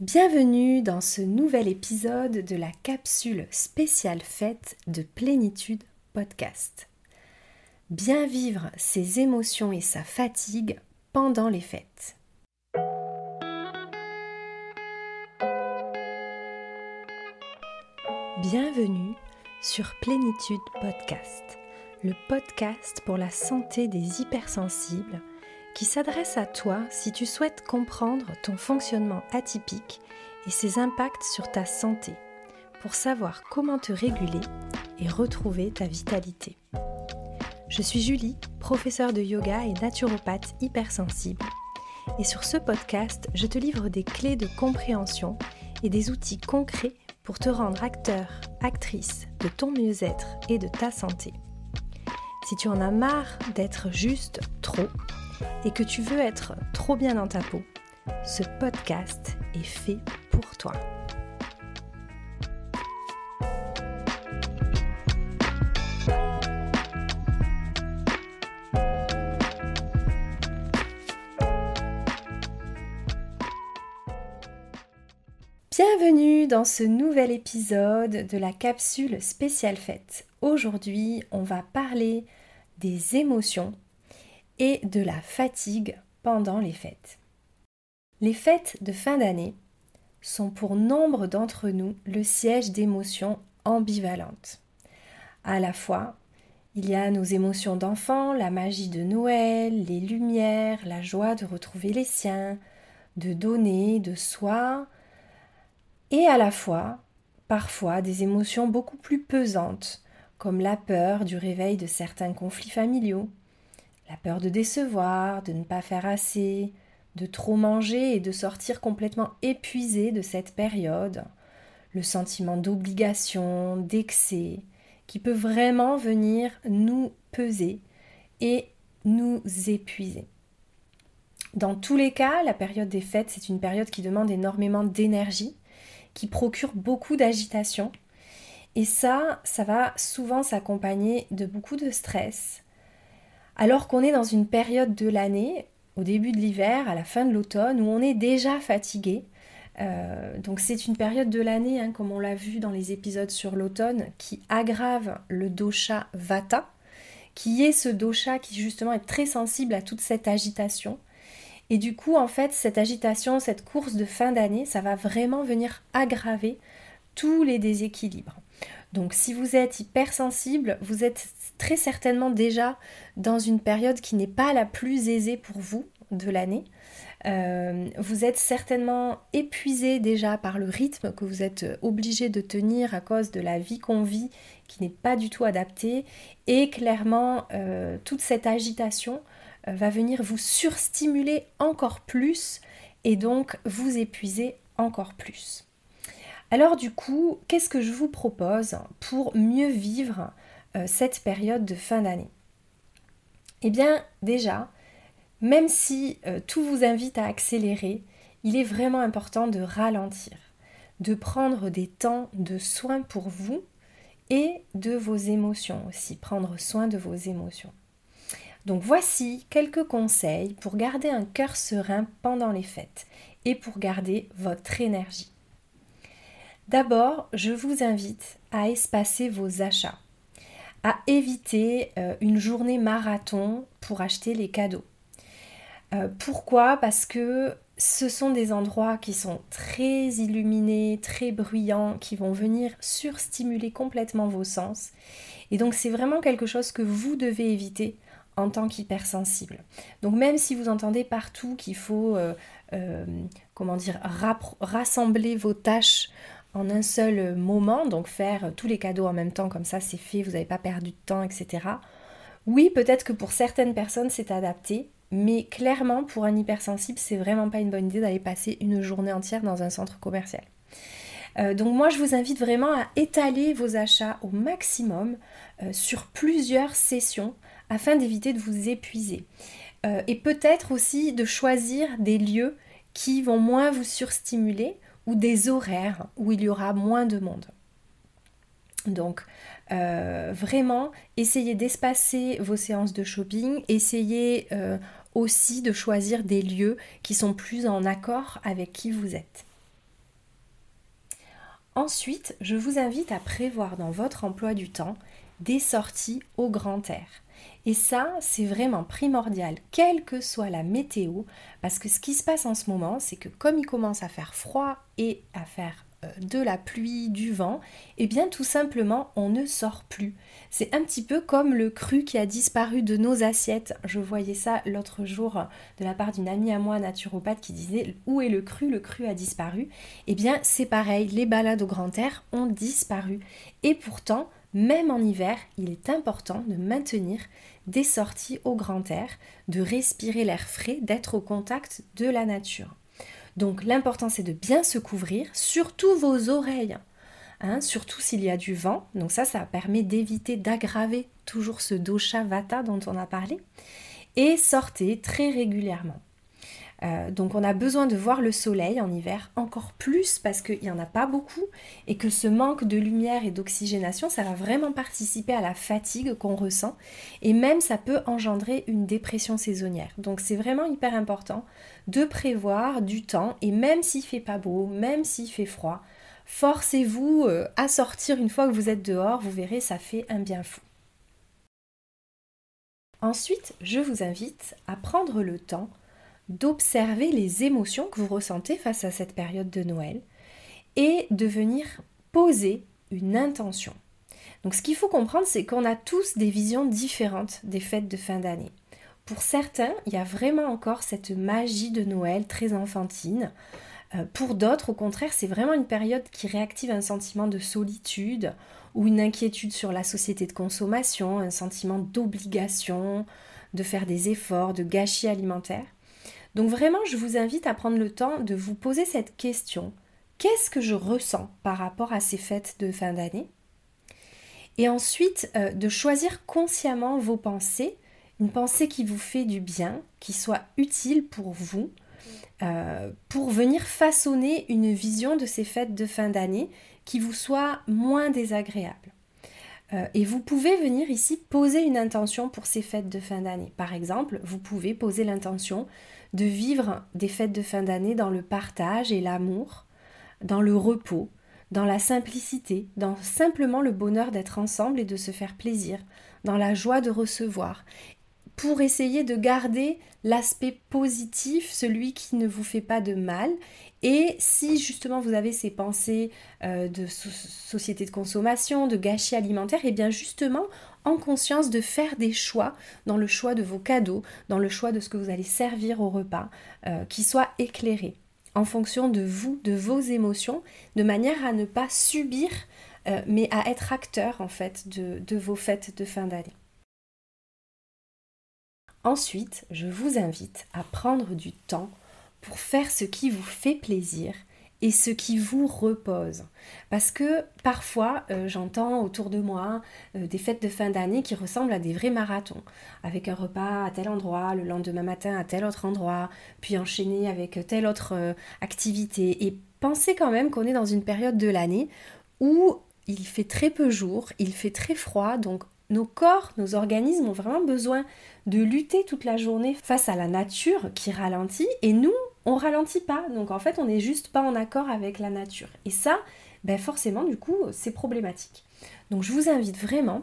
Bienvenue dans ce nouvel épisode de la capsule spéciale fête de Plénitude Podcast. Bien vivre ses émotions et sa fatigue pendant les fêtes. Bienvenue sur Plénitude Podcast, le podcast pour la santé des hypersensibles qui s'adresse à toi si tu souhaites comprendre ton fonctionnement atypique et ses impacts sur ta santé, pour savoir comment te réguler et retrouver ta vitalité. Je suis Julie, professeure de yoga et naturopathe hypersensible. Et sur ce podcast, je te livre des clés de compréhension et des outils concrets pour te rendre acteur, actrice de ton mieux-être et de ta santé. Si tu en as marre d'être juste trop, et que tu veux être trop bien dans ta peau, ce podcast est fait pour toi. Bienvenue dans ce nouvel épisode de la capsule spéciale fête. Aujourd'hui, on va parler des émotions et de la fatigue pendant les fêtes. Les fêtes de fin d'année sont pour nombre d'entre nous le siège d'émotions ambivalentes. À la fois, il y a nos émotions d'enfant, la magie de Noël, les lumières, la joie de retrouver les siens, de donner de soi, et à la fois, parfois, des émotions beaucoup plus pesantes, comme la peur du réveil de certains conflits familiaux, la peur de décevoir, de ne pas faire assez, de trop manger et de sortir complètement épuisé de cette période, le sentiment d'obligation, d'excès, qui peut vraiment venir nous peser et nous épuiser. Dans tous les cas, la période des fêtes, c'est une période qui demande énormément d'énergie, qui procure beaucoup d'agitation. Et ça, ça va souvent s'accompagner de beaucoup de stress, alors qu'on est dans une période de l'année, au début de l'hiver, à la fin de l'automne, où on est déjà fatigué. Euh, donc c'est une période de l'année, hein, comme on l'a vu dans les épisodes sur l'automne, qui aggrave le dosha vata, qui est ce dosha qui justement est très sensible à toute cette agitation. Et du coup, en fait, cette agitation, cette course de fin d'année, ça va vraiment venir aggraver tous les déséquilibres. Donc si vous êtes hypersensible, vous êtes très certainement déjà dans une période qui n'est pas la plus aisée pour vous de l'année. Euh, vous êtes certainement épuisé déjà par le rythme que vous êtes obligé de tenir à cause de la vie qu'on vit qui n'est pas du tout adaptée et clairement euh, toute cette agitation euh, va venir vous surstimuler encore plus et donc vous épuiser encore plus. Alors du coup, qu'est-ce que je vous propose pour mieux vivre cette période de fin d'année Eh bien déjà, même si euh, tout vous invite à accélérer, il est vraiment important de ralentir, de prendre des temps de soin pour vous et de vos émotions aussi, prendre soin de vos émotions. Donc voici quelques conseils pour garder un cœur serein pendant les fêtes et pour garder votre énergie. D'abord, je vous invite à espacer vos achats, à éviter euh, une journée marathon pour acheter les cadeaux. Euh, pourquoi? Parce que ce sont des endroits qui sont très illuminés, très bruyants, qui vont venir surstimuler complètement vos sens. Et donc c'est vraiment quelque chose que vous devez éviter en tant qu'hypersensible. Donc même si vous entendez partout qu'il faut, euh, comment dire, rassembler vos tâches en un seul moment, donc faire tous les cadeaux en même temps, comme ça c'est fait, vous n'avez pas perdu de temps, etc. Oui, peut-être que pour certaines personnes c'est adapté, mais clairement pour un hypersensible, c'est vraiment pas une bonne idée d'aller passer une journée entière dans un centre commercial. Euh, donc moi je vous invite vraiment à étaler vos achats au maximum euh, sur plusieurs sessions afin d'éviter de vous épuiser. Euh, et peut-être aussi de choisir des lieux qui vont moins vous surstimuler ou des horaires où il y aura moins de monde. Donc euh, vraiment, essayez d'espacer vos séances de shopping, essayez euh, aussi de choisir des lieux qui sont plus en accord avec qui vous êtes. Ensuite, je vous invite à prévoir dans votre emploi du temps des sorties au grand air. Et ça, c'est vraiment primordial, quelle que soit la météo, parce que ce qui se passe en ce moment, c'est que comme il commence à faire froid et à faire euh, de la pluie, du vent, et eh bien tout simplement on ne sort plus. C'est un petit peu comme le cru qui a disparu de nos assiettes. Je voyais ça l'autre jour de la part d'une amie à moi naturopathe qui disait où est le cru? Le cru a disparu. Eh bien c'est pareil, les balades au grand air ont disparu. Et pourtant, même en hiver, il est important de maintenir des sorties au grand air, de respirer l'air frais, d'être au contact de la nature. Donc l'important c'est de bien se couvrir, surtout vos oreilles, hein, surtout s'il y a du vent. Donc ça, ça permet d'éviter d'aggraver toujours ce dosha vata dont on a parlé. Et sortez très régulièrement. Euh, donc on a besoin de voir le soleil en hiver encore plus parce qu'il n'y en a pas beaucoup et que ce manque de lumière et d'oxygénation, ça va vraiment participer à la fatigue qu'on ressent et même ça peut engendrer une dépression saisonnière. Donc c'est vraiment hyper important de prévoir du temps et même s'il fait pas beau, même s'il fait froid, forcez-vous euh, à sortir une fois que vous êtes dehors, vous verrez ça fait un bien fou. Ensuite, je vous invite à prendre le temps d'observer les émotions que vous ressentez face à cette période de Noël et de venir poser une intention. Donc ce qu'il faut comprendre, c'est qu'on a tous des visions différentes des fêtes de fin d'année. Pour certains, il y a vraiment encore cette magie de Noël très enfantine. Euh, pour d'autres, au contraire, c'est vraiment une période qui réactive un sentiment de solitude ou une inquiétude sur la société de consommation, un sentiment d'obligation, de faire des efforts, de gâchis alimentaire. Donc vraiment, je vous invite à prendre le temps de vous poser cette question. Qu'est-ce que je ressens par rapport à ces fêtes de fin d'année? Et ensuite, euh, de choisir consciemment vos pensées, une pensée qui vous fait du bien, qui soit utile pour vous, euh, pour venir façonner une vision de ces fêtes de fin d'année qui vous soit moins désagréable. Euh, et vous pouvez venir ici poser une intention pour ces fêtes de fin d'année. Par exemple, vous pouvez poser l'intention de vivre des fêtes de fin d'année dans le partage et l'amour, dans le repos, dans la simplicité, dans simplement le bonheur d'être ensemble et de se faire plaisir, dans la joie de recevoir, pour essayer de garder l'aspect positif, celui qui ne vous fait pas de mal. Et si justement vous avez ces pensées euh, de société de consommation, de gâchis alimentaire, et eh bien justement en conscience de faire des choix dans le choix de vos cadeaux, dans le choix de ce que vous allez servir au repas, euh, qui soient éclairés en fonction de vous, de vos émotions, de manière à ne pas subir, euh, mais à être acteur en fait de vos fêtes de fin d'année. Ensuite, je vous invite à prendre du temps pour faire ce qui vous fait plaisir et ce qui vous repose. Parce que parfois, euh, j'entends autour de moi euh, des fêtes de fin d'année qui ressemblent à des vrais marathons, avec un repas à tel endroit, le lendemain matin à tel autre endroit, puis enchaîné avec telle autre euh, activité. Et pensez quand même qu'on est dans une période de l'année où il fait très peu jour, il fait très froid, donc nos corps, nos organismes ont vraiment besoin de lutter toute la journée face à la nature qui ralentit et nous, on ralentit pas. Donc en fait, on n'est juste pas en accord avec la nature. Et ça, ben forcément, du coup, c'est problématique. Donc je vous invite vraiment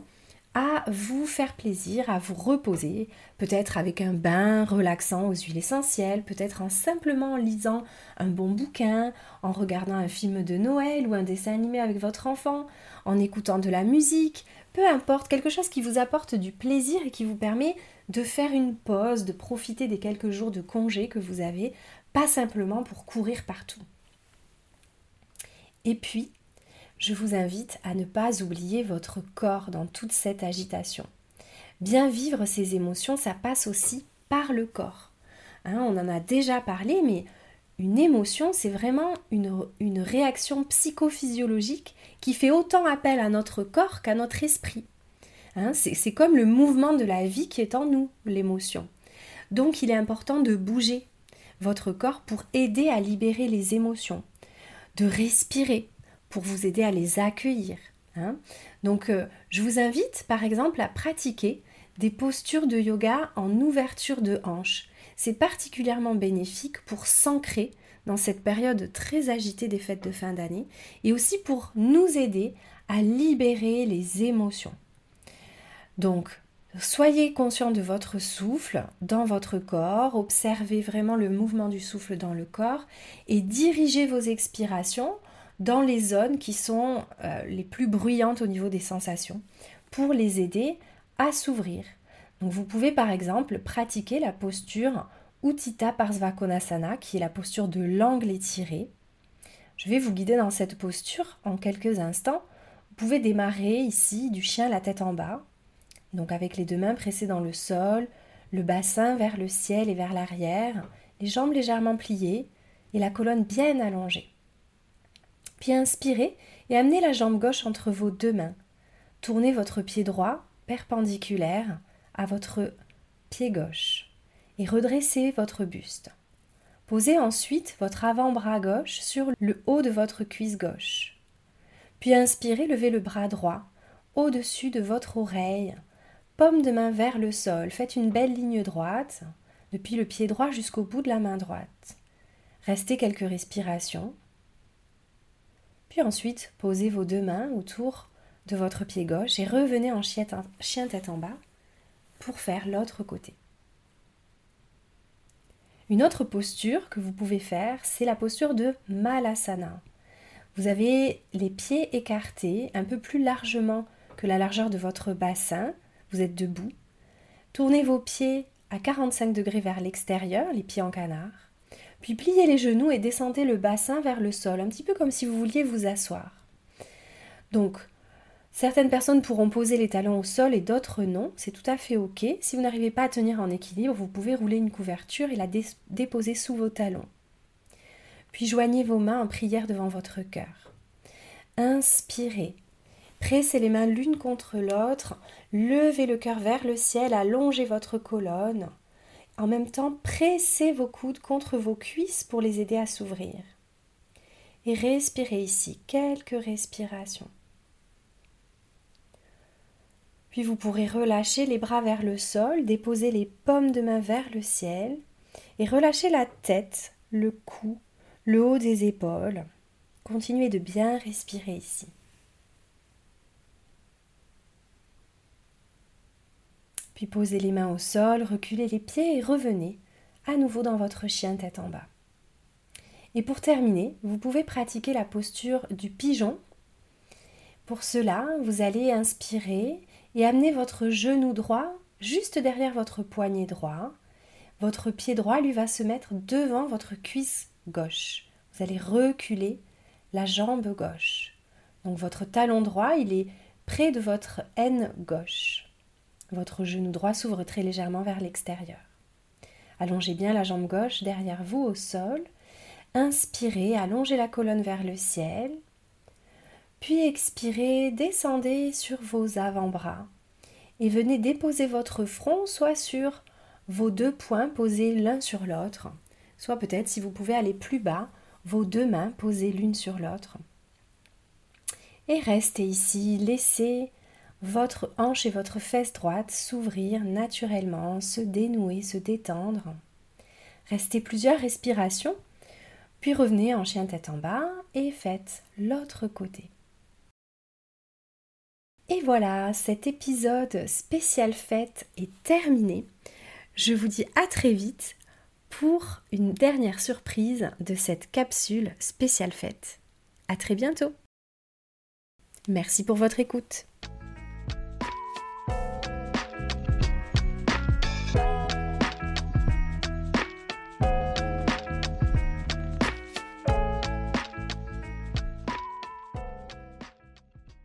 à vous faire plaisir, à vous reposer, peut-être avec un bain relaxant aux huiles essentielles, peut-être en simplement lisant un bon bouquin, en regardant un film de Noël ou un dessin animé avec votre enfant, en écoutant de la musique, peu importe, quelque chose qui vous apporte du plaisir et qui vous permet de faire une pause, de profiter des quelques jours de congé que vous avez, pas simplement pour courir partout. Et puis, je vous invite à ne pas oublier votre corps dans toute cette agitation. Bien vivre ces émotions, ça passe aussi par le corps. Hein, on en a déjà parlé, mais une émotion, c'est vraiment une, réaction psychophysiologique qui fait autant appel à notre corps qu'à notre esprit. Hein, c'est comme le mouvement de la vie qui est en nous, l'émotion. Donc il est important de bouger votre corps pour aider à libérer les émotions, de respirer pour vous aider à les accueillir. Hein. Donc euh, je vous invite par exemple à pratiquer des postures de yoga en ouverture de hanche c'est particulièrement bénéfique pour s'ancrer dans cette période très agitée des fêtes de fin d'année et aussi pour nous aider à libérer les émotions. Donc, soyez conscient de votre souffle dans votre corps, observez vraiment le mouvement du souffle dans le corps et dirigez vos expirations dans les zones qui sont euh, les plus bruyantes au niveau des sensations pour les aider à s'ouvrir. Vous pouvez par exemple pratiquer la posture Uttita Parsvakonasana qui est la posture de l'angle étiré. Je vais vous guider dans cette posture en quelques instants. Vous pouvez démarrer ici du chien la tête en bas, donc avec les deux mains pressées dans le sol, le bassin vers le ciel et vers l'arrière, les jambes légèrement pliées et la colonne bien allongée. Puis inspirez et amenez la jambe gauche entre vos deux mains. Tournez votre pied droit perpendiculaire votre pied gauche et redressez votre buste. Posez ensuite votre avant-bras gauche sur le haut de votre cuisse gauche. Puis inspirez, levez le bras droit au-dessus de votre oreille, paume de main vers le sol. Faites une belle ligne droite depuis le pied droit jusqu'au bout de la main droite. Restez quelques respirations. Puis ensuite, posez vos deux mains autour de votre pied gauche et revenez en chien tête en bas pour faire l'autre côté. Une autre posture que vous pouvez faire, c'est la posture de Malasana. Vous avez les pieds écartés un peu plus largement que la largeur de votre bassin. Vous êtes debout. Tournez vos pieds à 45 degrés vers l'extérieur, les pieds en canard. Puis pliez les genoux et descendez le bassin vers le sol, un petit peu comme si vous vouliez vous asseoir. Certaines personnes pourront poser les talons au sol et d'autres non, c'est tout à fait ok. Si vous n'arrivez pas à tenir en équilibre, vous pouvez rouler une couverture et la déposer sous vos talons. Puis joignez vos mains en prière devant votre cœur. Inspirez. Pressez les mains l'une contre l'autre, levez le cœur vers le ciel, allongez votre colonne. En même temps, pressez vos coudes contre vos cuisses pour les aider à s'ouvrir. Et respirez ici quelques respirations. Puis vous pourrez relâcher les bras vers le sol, déposer les paumes de main vers le ciel et relâcher la tête, le cou, le haut des épaules. Continuez de bien respirer ici. Puis posez les mains au sol, reculez les pieds et revenez à nouveau dans votre chien tête en bas. Et pour terminer, vous pouvez pratiquer la posture du pigeon. Pour cela, vous allez inspirer et amenez votre genou droit juste derrière votre poignet droit. Votre pied droit lui va se mettre devant votre cuisse gauche. Vous allez reculer la jambe gauche. Donc votre talon droit, il est près de votre aine gauche. Votre genou droit s'ouvre très légèrement vers l'extérieur. Allongez bien la jambe gauche derrière vous au sol. Inspirez, allongez la colonne vers le ciel. Puis expirez, descendez sur vos avant-bras et venez déposer votre front soit sur vos deux poings posés l'un sur l'autre, soit peut-être si vous pouvez aller plus bas, vos deux mains posées l'une sur l'autre. Et restez ici, laissez votre hanche et votre fesse droite s'ouvrir naturellement, se dénouer, se détendre. Restez plusieurs respirations, puis revenez en chien tête en bas et faites l'autre côté. Et voilà, cet épisode spécial fête est terminé. Je vous dis à très vite pour une dernière surprise de cette capsule spéciale fête. À très bientôt. Merci pour votre écoute.